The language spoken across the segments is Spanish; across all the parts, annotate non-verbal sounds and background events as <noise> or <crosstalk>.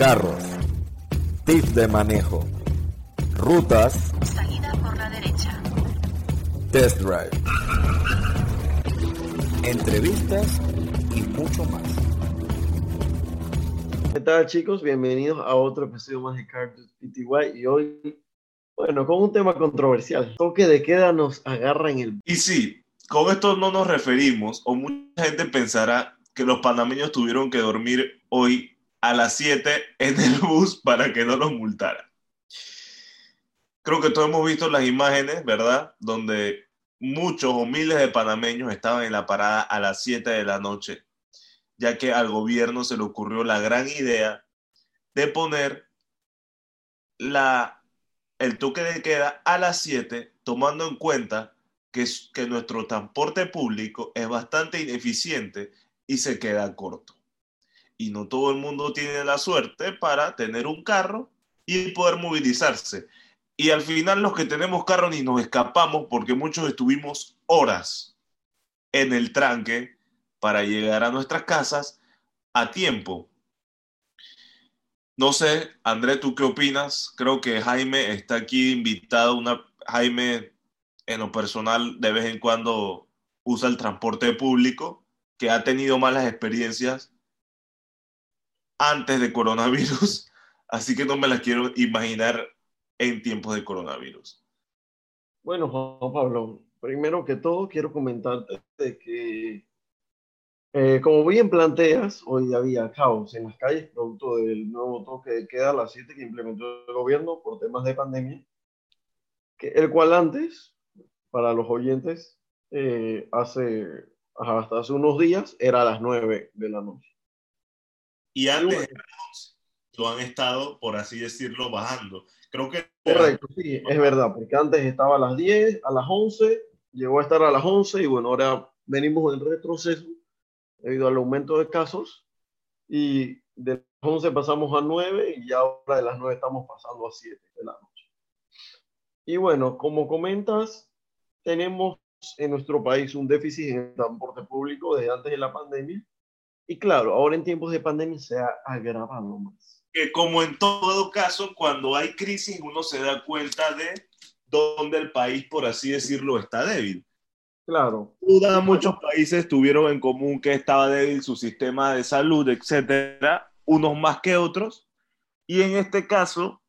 carros, tips de manejo, rutas, Salida por la derecha. test drive, entrevistas y mucho más. ¿Qué tal chicos? Bienvenidos a otro episodio más de Cartoons PTY y hoy, bueno, con un tema controversial. Toque de queda nos agarra en el... Y sí, con esto no nos referimos, o mucha gente pensará que los panameños tuvieron que dormir hoy a las 7 en el bus para que no los multaran. Creo que todos hemos visto las imágenes, ¿verdad? Donde muchos o miles de panameños estaban en la parada a las 7 de la noche, ya que al gobierno se le ocurrió la gran idea de poner la, el toque de queda a las 7, tomando en cuenta que, que nuestro transporte público es bastante ineficiente y se queda corto. Y no todo el mundo tiene la suerte para tener un carro y poder movilizarse. Y al final los que tenemos carro ni nos escapamos porque muchos estuvimos horas en el tranque para llegar a nuestras casas a tiempo. No sé, André, ¿tú qué opinas? Creo que Jaime está aquí invitado. Una, Jaime, en lo personal, de vez en cuando usa el transporte público, que ha tenido malas experiencias antes de coronavirus, <laughs> así que no me las quiero imaginar en tiempos de coronavirus. Bueno, Juan Pablo, primero que todo quiero comentarte que, eh, como bien planteas, hoy había caos en las calles producto del nuevo toque de queda a las 7 que implementó el gobierno por temas de pandemia, que, el cual antes, para los oyentes, eh, hace, hasta hace unos días era a las 9 de la noche. Y antes lo han estado, por así decirlo, bajando. Creo que... Correcto, sí, es verdad, porque antes estaba a las 10, a las 11, llegó a estar a las 11 y bueno, ahora venimos en retroceso debido al aumento de casos y de las 11 pasamos a 9 y ahora de las 9 estamos pasando a 7 de la noche. Y bueno, como comentas, tenemos en nuestro país un déficit en el transporte público desde antes de la pandemia y claro, ahora en tiempos de pandemia se ha agravado más que como en todo caso, cuando hay crisis, uno se da cuenta de dónde el país, por así decirlo, está débil. Claro. Duda, muchos países tuvieron en común que estaba débil su sistema de salud, etcétera, unos más que otros. Y en este caso,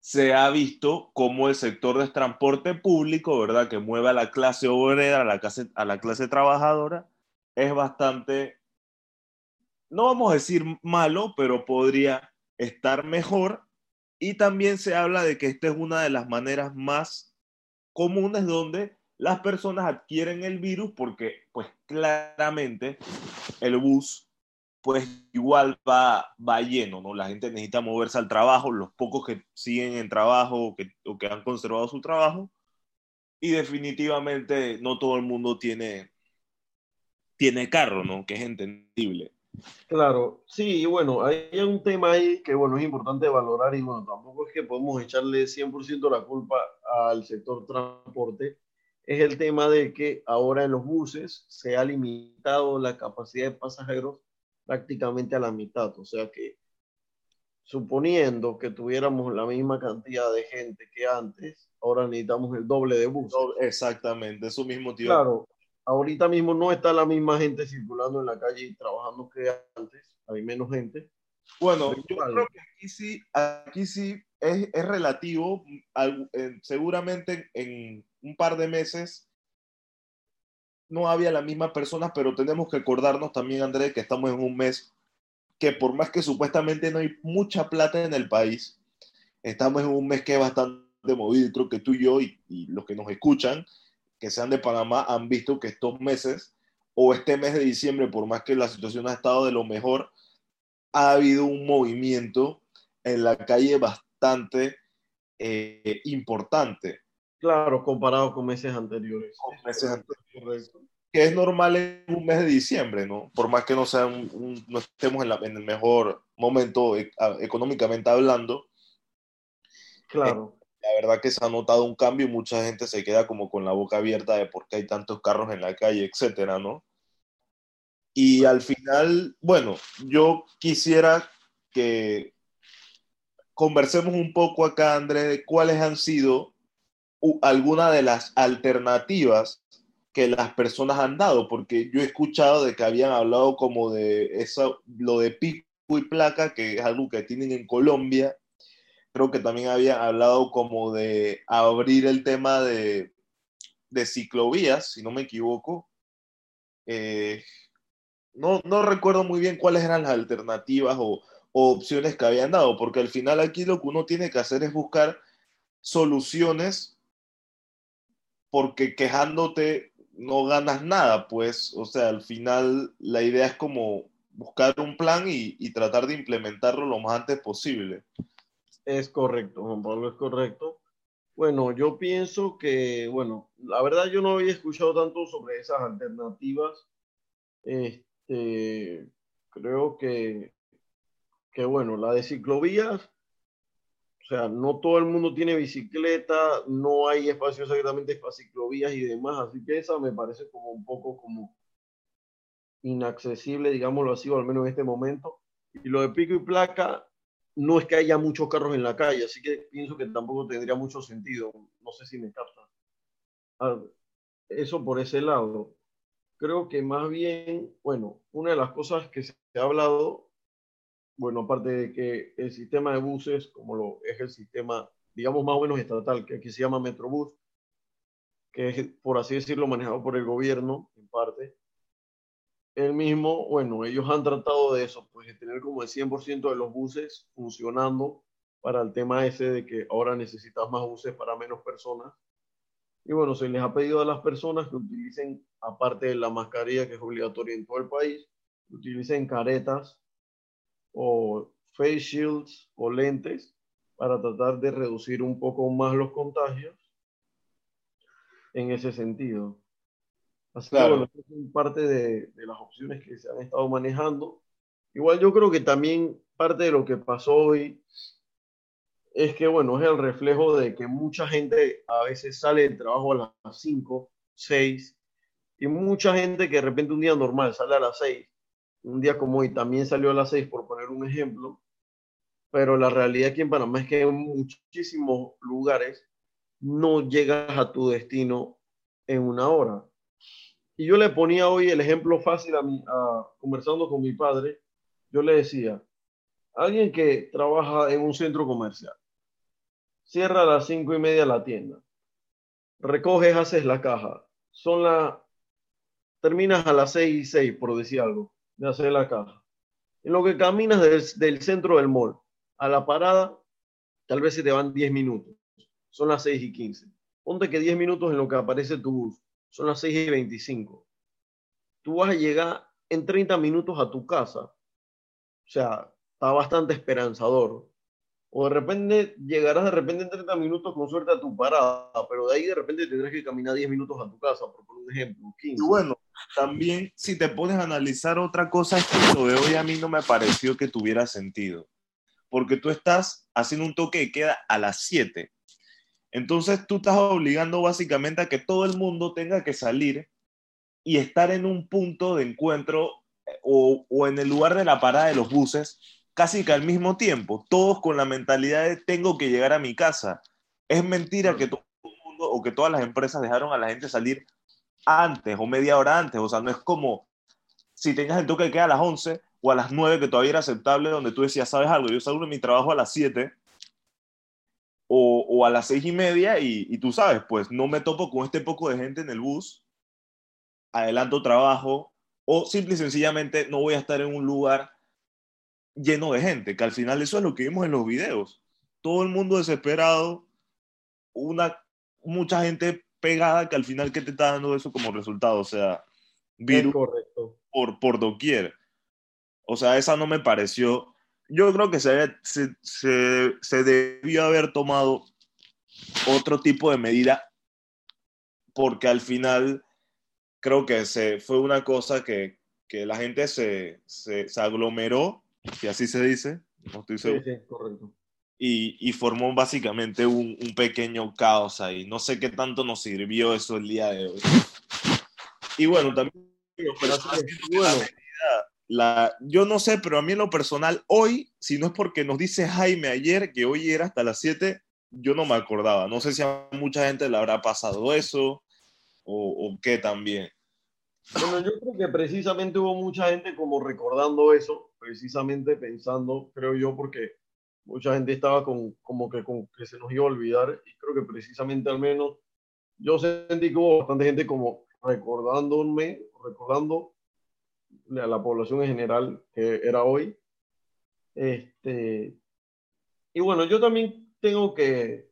se ha visto cómo el sector de transporte público, ¿verdad?, que mueve a la clase obrera, a la clase, a la clase trabajadora, es bastante no vamos a decir malo, pero podría estar mejor. Y también se habla de que esta es una de las maneras más comunes donde las personas adquieren el virus porque pues claramente el bus pues igual va, va lleno, ¿no? La gente necesita moverse al trabajo, los pocos que siguen en trabajo o que, o que han conservado su trabajo y definitivamente no todo el mundo tiene, tiene carro, ¿no? Que es entendible. Claro, sí, bueno, hay un tema ahí que, bueno, es importante valorar y, bueno, tampoco es que podemos echarle 100% la culpa al sector transporte, es el tema de que ahora en los buses se ha limitado la capacidad de pasajeros prácticamente a la mitad, o sea que suponiendo que tuviéramos la misma cantidad de gente que antes, ahora necesitamos el doble de buses. Exactamente, eso mismo, tío. Claro, ahorita mismo no está la misma gente circulando en la calle y trabajando que antes, hay menos gente. Bueno, yo creo que aquí sí, aquí sí es, es relativo, al, eh, seguramente en un par de meses no había las mismas personas, pero tenemos que acordarnos también, André, que estamos en un mes que por más que supuestamente no hay mucha plata en el país, estamos en un mes que es bastante movido creo que tú y yo y, y los que nos escuchan que sean de Panamá han visto que estos meses o este mes de diciembre, por más que la situación ha estado de lo mejor, ha habido un movimiento en la calle bastante eh, importante. Claro, comparado con meses anteriores. Con meses anteriores. Que es normal en un mes de diciembre, ¿no? Por más que no, sea un, un, no estemos en, la, en, el mejor momento e económicamente hablando. Claro. Eh, la verdad que se ha notado un cambio y mucha gente se queda como con la boca abierta de por qué hay tantos carros en la calle, etcétera, ¿no? Y al final, bueno, yo quisiera que conversemos un poco acá, Andrés, de cuáles han sido algunas de las alternativas que las personas han dado, porque yo he escuchado de que habían hablado como de eso, lo de pico y placa, que es algo que tienen en Colombia. Creo que también habían hablado como de abrir el tema de, de ciclovías, si no me equivoco. Eh, no, no recuerdo muy bien cuáles eran las alternativas o, o opciones que habían dado, porque al final aquí lo que uno tiene que hacer es buscar soluciones porque quejándote no ganas nada, pues, o sea, al final la idea es como buscar un plan y, y, tratar de implementarlo lo más antes posible. Es correcto, Juan Pablo, es correcto. Bueno, yo pienso que, bueno, la verdad yo no había escuchado tanto sobre esas alternativas. Este, creo que, que bueno, la de ciclovías o sea, no todo el mundo tiene bicicleta, no hay espacios exactamente para ciclovías y demás, así que esa me parece como un poco como inaccesible, digámoslo así, o al menos en este momento. Y lo de pico y placa, no es que haya muchos carros en la calle, así que pienso que tampoco tendría mucho sentido. No sé si me capta. Eso por ese lado. Creo que más bien, bueno, una de las cosas que se ha hablado bueno, aparte de que el sistema de buses, como lo es el sistema, digamos, más o menos estatal, que aquí se llama Metrobús, que es, por así decirlo, manejado por el gobierno, en parte, el mismo, bueno, ellos han tratado de eso, pues de tener como el 100% de los buses funcionando para el tema ese de que ahora necesitas más buses para menos personas. Y bueno, se les ha pedido a las personas que utilicen, aparte de la mascarilla que es obligatoria en todo el país, que utilicen caretas o face shields o lentes para tratar de reducir un poco más los contagios en ese sentido. Así claro. que bueno, parte de, de, las opciones que se han estado manejando. Igual yo creo que también parte de lo que pasó hoy es que, bueno, es el reflejo de que mucha gente a veces sale del trabajo a las 5, 6, y mucha gente que de repente un día normal sale a las 6 un día como hoy también salió a las 6, por poner un ejemplo, pero la realidad aquí en Panamá es que en muchísimos lugares no llegas a tu destino en una hora. Y yo le ponía hoy el ejemplo fácil a, mi, a conversando con mi padre, yo le decía, alguien que trabaja en un centro comercial, cierra a las cinco y media la tienda, recoges, haces la caja, son las, terminas a las seis y seis, por decir algo de hacer la caja. En lo que caminas del, del, centro del mall a la parada, tal vez se te van 10 minutos. Son las 6 y 15. Ponte que 10 minutos en lo que aparece tu bus. Son las 6 y 25. Tú vas a llegar en 30 minutos a tu casa. O sea, está bastante esperanzador. O de repente llegarás de repente en 30 minutos con suerte a tu parada, pero de ahí de repente tendrás que caminar 10 minutos a tu casa, por un ejemplo. 15. Y bueno, también si te pones a analizar otra cosa, es de hoy a mí no me pareció que tuviera sentido. Porque tú estás haciendo un toque que queda a las 7. Entonces tú estás obligando básicamente a que todo el mundo tenga que salir y estar en un punto de encuentro eh, o, en el lugar de la parada de los buses casi que al mismo tiempo, todos con la mentalidad de tengo que llegar a mi casa. Es mentira que todo el mundo o que todas las empresas dejaron a la gente salir antes o media hora antes. O sea, no es como si tenías el toque que queda a las 11 o a las 9, que todavía era aceptable, donde tú decías, ¿sabes algo? Yo salgo de mi trabajo a las 7 o, o a las 6 y media y, y, tú sabes, pues no me topo con este poco de gente en el bus, adelanto trabajo o simple y sencillamente no voy a estar en un lugar lleno de gente, que al final eso es lo que vimos en los videos. Todo el mundo desesperado, una, mucha gente pegada que al final, ¿qué te está dando eso como resultado? O sea, virus Por, por doquier. O sea, esa no me pareció. Yo creo que se, se, se, se debió haber tomado otro tipo de medida porque al final creo que se, fue una cosa que, que la gente se, se, se aglomeró si así se dice, no estoy seguro. Sí, sí, correcto. Y, y, formó básicamente un, un, pequeño caos ahí. No sé qué tanto nos sirvió eso el día de hoy. Y bueno, también pero bueno. La, yo no sé, pero a mí en lo personal, hoy, si no es porque nos dice Jaime ayer que hoy era hasta las 7, yo no me acordaba. No sé si a mucha gente le habrá pasado eso o, o qué también. Bueno, yo creo que precisamente hubo mucha gente como recordando eso, precisamente pensando, creo yo, porque mucha gente estaba con, como que, con, que se nos iba a olvidar y creo que precisamente al menos yo sentí que hubo bastante gente como recordándome, recordando a la población en general que era hoy. Este, y bueno, yo también tengo que,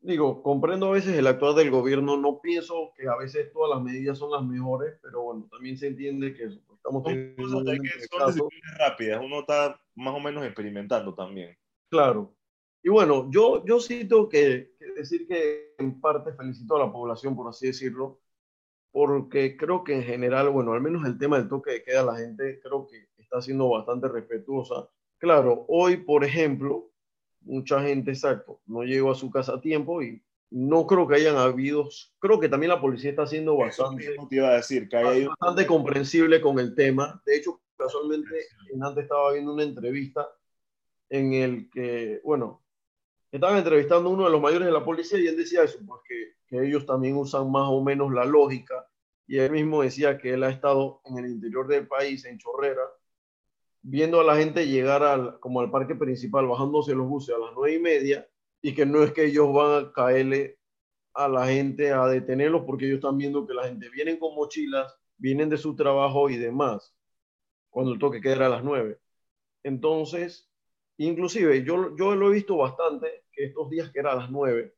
digo, comprendo a veces el actuar del gobierno, no pienso que a veces todas las medidas son las mejores, pero bueno, también se entiende que estamos teniendo son, decisiones rápidas, uno está más o menos experimentando también. Claro. Y bueno, yo, yo sí tengo que, que decir que en parte felicito a la población, por así decirlo, porque creo que en general, bueno, al menos el tema del toque de queda, la gente creo que está siendo bastante respetuosa. Claro, hoy, por ejemplo, mucha gente, exacto, no llegó a su casa a tiempo y no creo que hayan habido, creo que también la policía está siendo bastante, te iba a decir, que hay bastante comprensible con el tema. De hecho, casualmente, antes estaba viendo una entrevista en el que, bueno, estaban entrevistando a uno de los mayores de la policía y él decía eso, porque que ellos también usan más o menos la lógica. Y él mismo decía que él ha estado en el interior del país, en Chorrera, viendo a la gente llegar al, como al parque principal, bajándose los buses a las nueve y media, y que no es que ellos van a caerle a la gente a detenerlos, porque ellos están viendo que la gente viene con mochilas, vienen de su trabajo y demás, cuando el toque queda a las nueve. Entonces, inclusive yo, yo lo he visto bastante, que estos días que era a las nueve,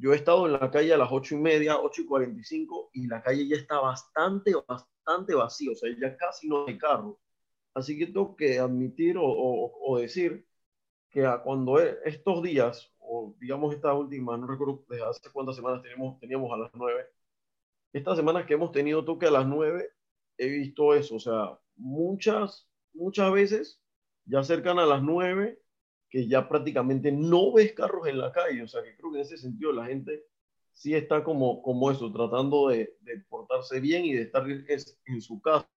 yo he estado en la calle a las ocho y media, ocho y cuarenta y cinco, y la calle ya está bastante, bastante vacía, o sea, ya casi no hay carros. Así que tengo que admitir o, decir que cuando e, estos días, o digamos estas últimas, no recuerdo desde hace cuántas semanas teníamos, teníamos a las nueve, estas semanas que hemos tenido toque a las nueve, he visto eso, o sea, muchas, muchas veces ya cercan a las nueve que ya prácticamente no ves carros en la calle. O sea, que creo que en ese sentido la gente sí está como, como eso, tratando de, de portarse bien y de estar en su casa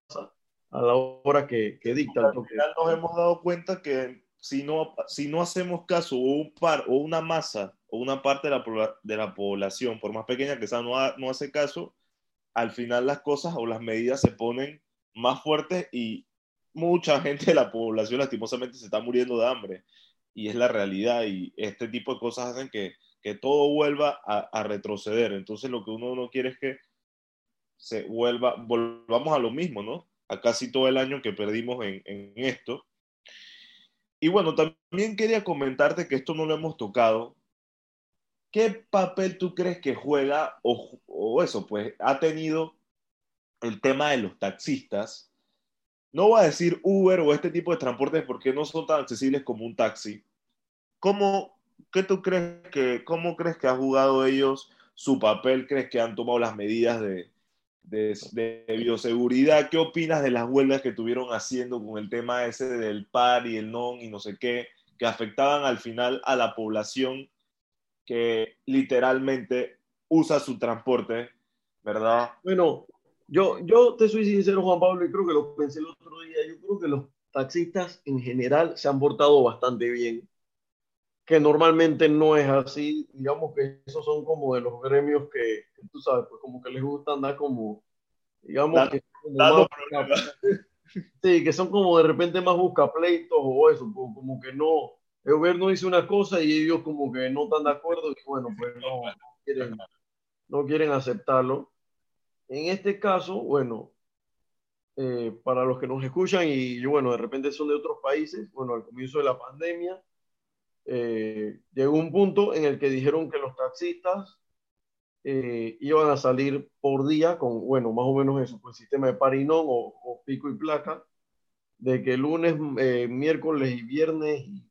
a la hora que, que dicta. Al final nos hemos dado cuenta que si no, si no hacemos caso o un par o una masa o una parte de la, de la población, por más pequeña que sea, no, no hace caso, al final las cosas o las medidas se ponen más fuertes y mucha <laughs> gente de la población lastimosamente se está muriendo de hambre y es la realidad y este tipo de cosas hacen que, que todo vuelva a, retroceder. Entonces lo que uno no quiere es que se vuelva, volvamos a lo mismo, ¿no? A casi todo el año que perdimos en, en esto. Y bueno, también quería comentarte que esto no lo hemos tocado. ¿Qué papel tú crees que juega o, o eso, pues ha tenido el tema de los taxistas no voy a decir Uber o este tipo de transportes porque no son tan accesibles como un taxi. ¿Cómo, qué tú crees que, cómo crees que han jugado ellos su papel? ¿Crees que han tomado las medidas de, de, de, bioseguridad? ¿Qué opinas de las huelgas que tuvieron haciendo con el tema ese del par y el non y no sé qué, que afectaban al final a la población que literalmente usa su transporte, ¿verdad? Bueno, yo, yo te soy sincero, Juan Pablo, y creo que lo pensé el otro día. Yo creo que los taxistas en general se han portado bastante bien, que normalmente no es así. Digamos que esos son como de los gremios que, tú sabes, pues como que les gusta andar como, digamos, da, que más, sí, que son como de repente más buscapleitos o eso, como, como que no, el gobierno dice una cosa y ellos como que no están de acuerdo y bueno, pues no, no quieren, no quieren aceptarlo. En este caso, bueno, eh, para los que nos escuchan y bueno, de repente son de otros países, bueno, al comienzo de la pandemia, eh, llegó un punto en el que dijeron que los taxistas eh, iban a salir por día con, bueno, más o menos eso, pues sistema de parinón o, o pico y placa, de que lunes, miércoles y viernes y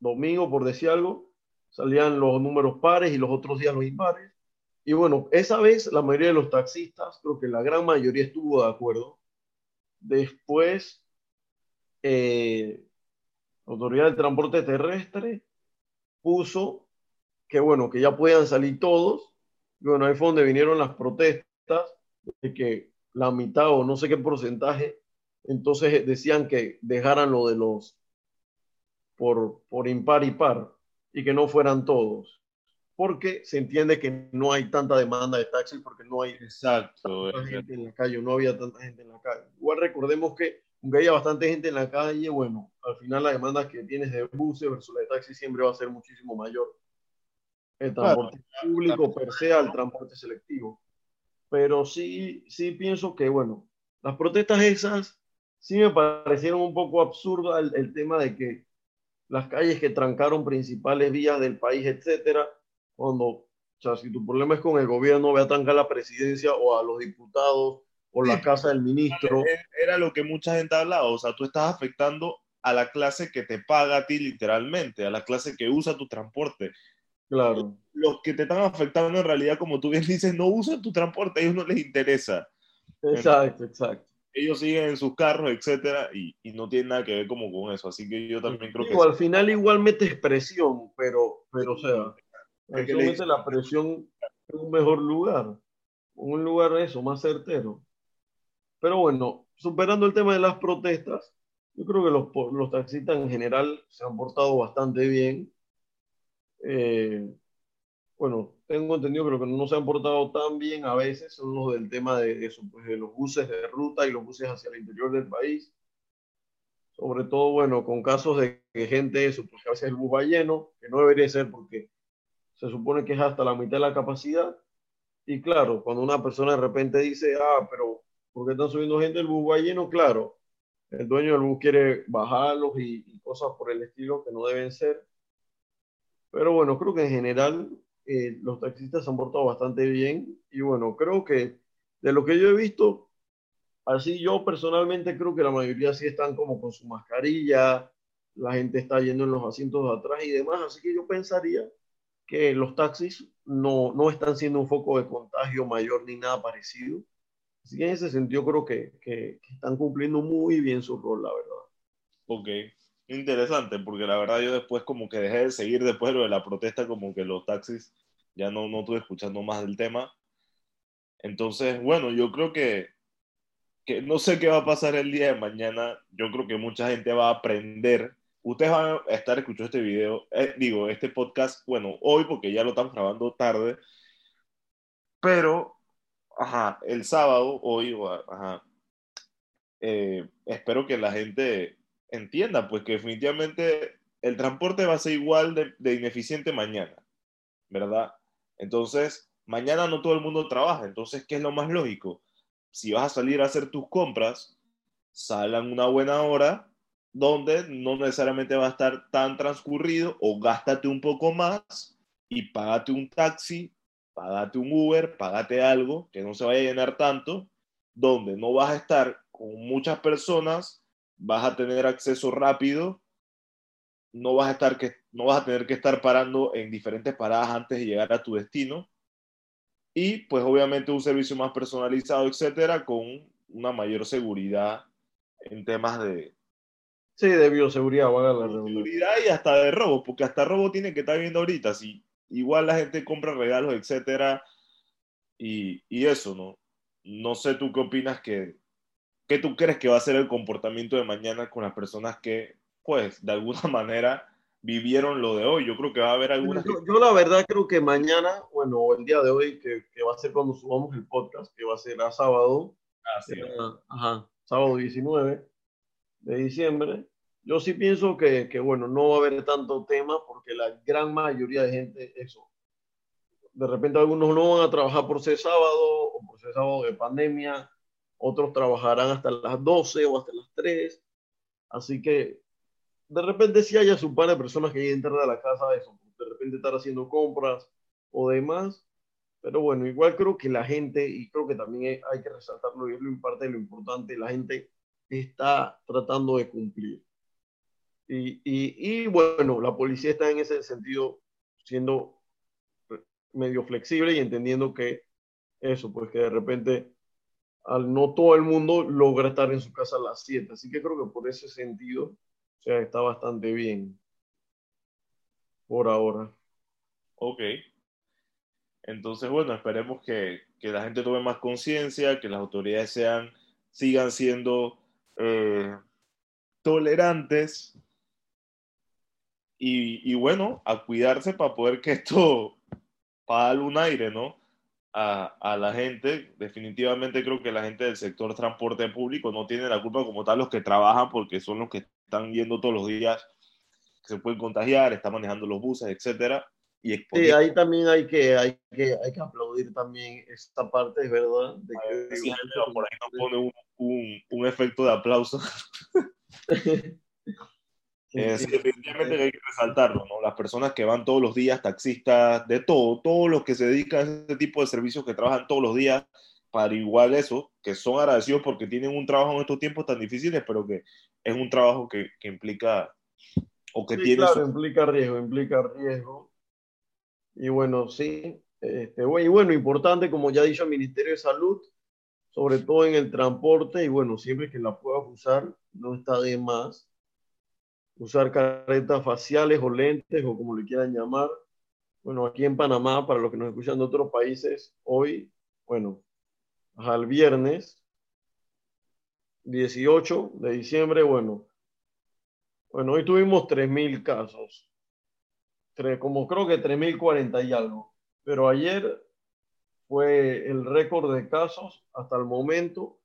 domingo, por decir algo, salían los números pares y los otros días los impares. Y bueno, esa vez la mayoría de los taxistas, creo que la gran mayoría estuvo de acuerdo. Después, eh, la Autoridad del Transporte Terrestre puso que bueno, que ya puedan salir todos. Y bueno, ahí fue donde vinieron las protestas de que la mitad o no sé qué porcentaje entonces decían que dejaran lo de los por, por impar y par y que no fueran todos. Porque se entiende que no hay tanta demanda de taxis porque no hay Exacto. tanta gente en la calle, no había tanta gente en la calle. Igual recordemos que aunque haya bastante gente en la calle, bueno, al final la demanda que tienes de buses versus la de taxi siempre va a ser muchísimo mayor. El transporte público per se al transporte selectivo. Pero sí, sí pienso que, bueno, las protestas esas sí me parecieron un poco absurdas el, el tema de que las calles que trancaron principales vías del país, etcétera, cuando, o sea, si tu problema es con el gobierno, ve a trancar la presidencia o a los diputados o la casa del ministro. Era lo que mucha gente hablaba. O sea, tú estás afectando a la clase que te paga a ti literalmente, a la clase que usa tu transporte. Claro, Los que te están afectando en realidad, como tú bien <laughs> dices, no usan tu transporte, a ellos no les interesa. exacto, exacto. Ellos siguen en sus carros, etcétera, y, y no tiene nada que ver como con eso. Así que yo también creo que al final igual metes presión, pero, pero o sea, Es mete la presión en un mejor lugar, un lugar eso, más certero. Pero bueno, superando el tema de las protestas, yo creo que los, los taxistas en general se han portado bastante bien. Eh, bueno, tengo entendido que los que no se han portado tan bien a veces son los del tema de eso, pues de los buses de ruta y los buses hacia el interior del país. Sobre todo, bueno, con casos de que gente, eso, pues que a veces el bus va lleno, que no debería ser porque se supone que es hasta la mitad de la capacidad. Y claro, cuando una persona de repente dice, ah, pero ¿por qué están subiendo gente? El bus va lleno, claro. El dueño del bus quiere bajarlos y, y cosas por el estilo que no deben ser. Pero bueno, creo que en general eh, los taxistas se han portado bastante bien. Y bueno, creo que de lo que yo he visto, así yo personalmente creo que la mayoría sí están como con su mascarilla, la gente está yendo en los asientos de atrás y demás. Así que yo pensaría que los taxis no, no están siendo un foco de contagio mayor ni nada parecido. Así que en ese sentido creo que, que, que están cumpliendo muy bien su rol, la verdad. Ok, interesante, porque la verdad yo después como que dejé de seguir después de lo de la protesta, como que los taxis ya no, no estuve escuchando más del tema. Entonces, bueno, yo creo que, que no sé qué va a pasar el día de mañana. Yo creo que mucha gente va a aprender. Ustedes van a estar escuchando este video, eh, digo, este podcast, bueno, hoy porque ya lo estamos grabando tarde, pero, ajá, el sábado, hoy, ajá, eh, espero que la gente entienda, pues que definitivamente el transporte va a ser igual de, ineficiente mañana, ¿verdad? Entonces, mañana no todo el mundo trabaja, entonces, ¿qué es lo más lógico? Si vas a salir a hacer tus compras, salgan una buena hora donde no necesariamente va a estar tan transcurrido o gástate un poco más y págate un taxi, págate un Uber, págate algo que no se vaya a llenar tanto, donde no vas a estar con muchas personas, vas a tener acceso rápido, no vas a estar que no vas a tener que estar parando en diferentes paradas antes de llegar a tu destino. Y pues obviamente un servicio más personalizado, etcétera, con una mayor seguridad en temas de Sí, de bioseguridad, valga la redundancia. seguridad y hasta de robo, porque hasta robo tiene que estar viendo ahorita, si igual la gente compra regalos, etcétera, y, y eso, ¿no? No sé tú qué opinas que, ¿qué tú crees que va a ser el comportamiento de mañana con las personas que, pues, de alguna <laughs> manera vivieron lo de hoy? Yo creo que va a haber algunas... Yo, yo la verdad creo que mañana, bueno, el día de hoy, que, que va a ser cuando subamos el podcast, que va a ser a sábado, Ah, sí. será, ajá, sábado 19 de diciembre. Yo sí pienso que, que, bueno, no va a haber tanto tema porque la gran mayoría de gente, eso, de repente algunos no van a trabajar por ser sábado o por ser sábado de pandemia, otros trabajarán hasta las 12 o hasta las 3, así que de repente sí haya su par de personas que lleguen tarde a la casa, de repente estar haciendo compras o demás, pero bueno, igual creo que la gente, y creo que también hay que resaltarlo, y es parte de lo importante, la gente está tratando de cumplir. Y, y, y, bueno, la policía está en ese sentido siendo medio flexible y entendiendo que eso, pues que de repente al no todo el mundo logra estar en su casa a las 7. Así que creo que por ese sentido, o está bastante bien por ahora. Ok. Entonces, bueno, esperemos que, que la gente tome más conciencia, que las autoridades sean, sigan siendo eh, tolerantes y, bueno, a cuidarse para poder que esto, <laughs> para darle un aire, ¿no? A, la gente. Definitivamente creo que la gente del sector transporte público no tiene la culpa como tal los que trabajan porque son los que están viendo todos los días se pueden contagiar, están manejando los buses, etcétera. Y sí, ahí también hay que, hay, que, hay que aplaudir también esta parte, es verdad. De que, sí, por ahí nos pone un, un, un efecto de aplauso. <laughs> Eh, sí, definitivamente hay que resaltarlo, ¿no? Las personas que van todos los días, taxistas, de todo, todos los que se dedican a este tipo de servicios que trabajan todos los días para igual eso, que son agradecidos porque tienen un trabajo en estos tiempos tan difíciles, pero que es un trabajo que, que implica o que sí, tiene... Claro, su... implica riesgo, implica riesgo. Y bueno, sí. Este, y bueno, importante, como ya ha dicho el Ministerio de Salud, sobre todo en el transporte, y bueno, siempre que la puedas usar, no está de más usar caretas faciales o lentes o como le quieran llamar. Bueno, aquí en Panamá, para los que nos escuchan de otros países, hoy, bueno, al viernes 18 de diciembre, bueno, bueno, hoy tuvimos 3.000 casos, como creo que 3.040 y algo, pero ayer fue el récord de casos hasta el momento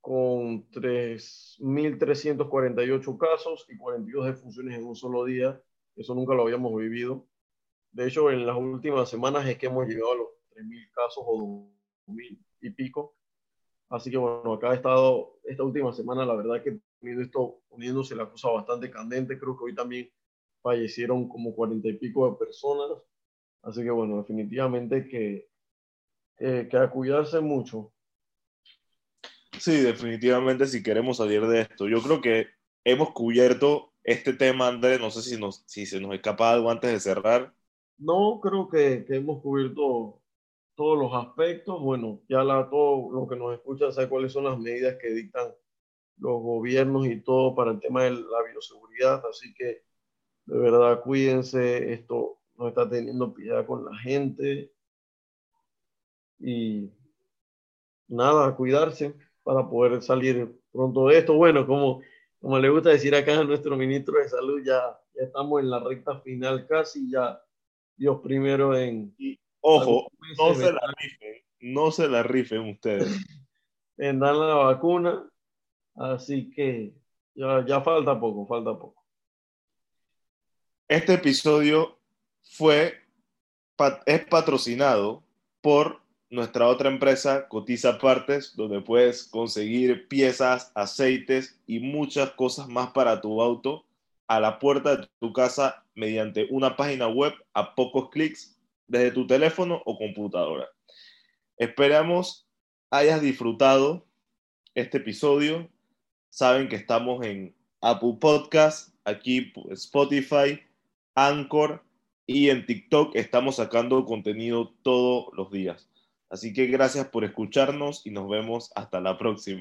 con 3.348 casos y 42 defunciones en un solo día. Eso nunca lo habíamos vivido. De hecho, en las últimas semanas es que hemos llegado a los 3.000 casos o 2.000 y pico. Así que bueno, acá ha estado esta última semana, la verdad que esto poniéndose la cosa bastante candente. Creo que hoy también fallecieron como 40 y pico de personas. Así que bueno, definitivamente que, eh, que a cuidarse mucho. Sí, definitivamente si queremos salir de esto. Yo creo que hemos cubierto este tema, Andrés. No sé si, nos, si se nos escapa algo antes de cerrar. No, creo que, que hemos cubierto todos los aspectos. Bueno, ya la, todo lo que nos escuchan sabe cuáles son las medidas que dictan los gobiernos y todo para el tema de la bioseguridad. Así que de verdad cuídense. Esto no está teniendo piedad con la gente. Y nada, cuidarse para poder salir pronto de esto. Bueno, como, como le gusta decir acá a nuestro ministro de Salud, ya, ya estamos en la recta final casi, ya Dios primero en... Y, ojo, no se la rifen, no se la rifen ustedes. <laughs> en dar la vacuna, así que ya, ya falta poco, falta poco. Este episodio fue, es patrocinado por nuestra otra empresa, Cotiza Partes, donde puedes conseguir piezas, aceites y muchas cosas más para tu auto a la puerta de tu casa mediante una página web a pocos clics desde tu teléfono o computadora. Esperamos hayas disfrutado este episodio. Saben que estamos en Apple Podcast, aquí Spotify, Anchor y en TikTok estamos sacando contenido todos los días. Así que gracias por escucharnos y nos vemos hasta la próxima.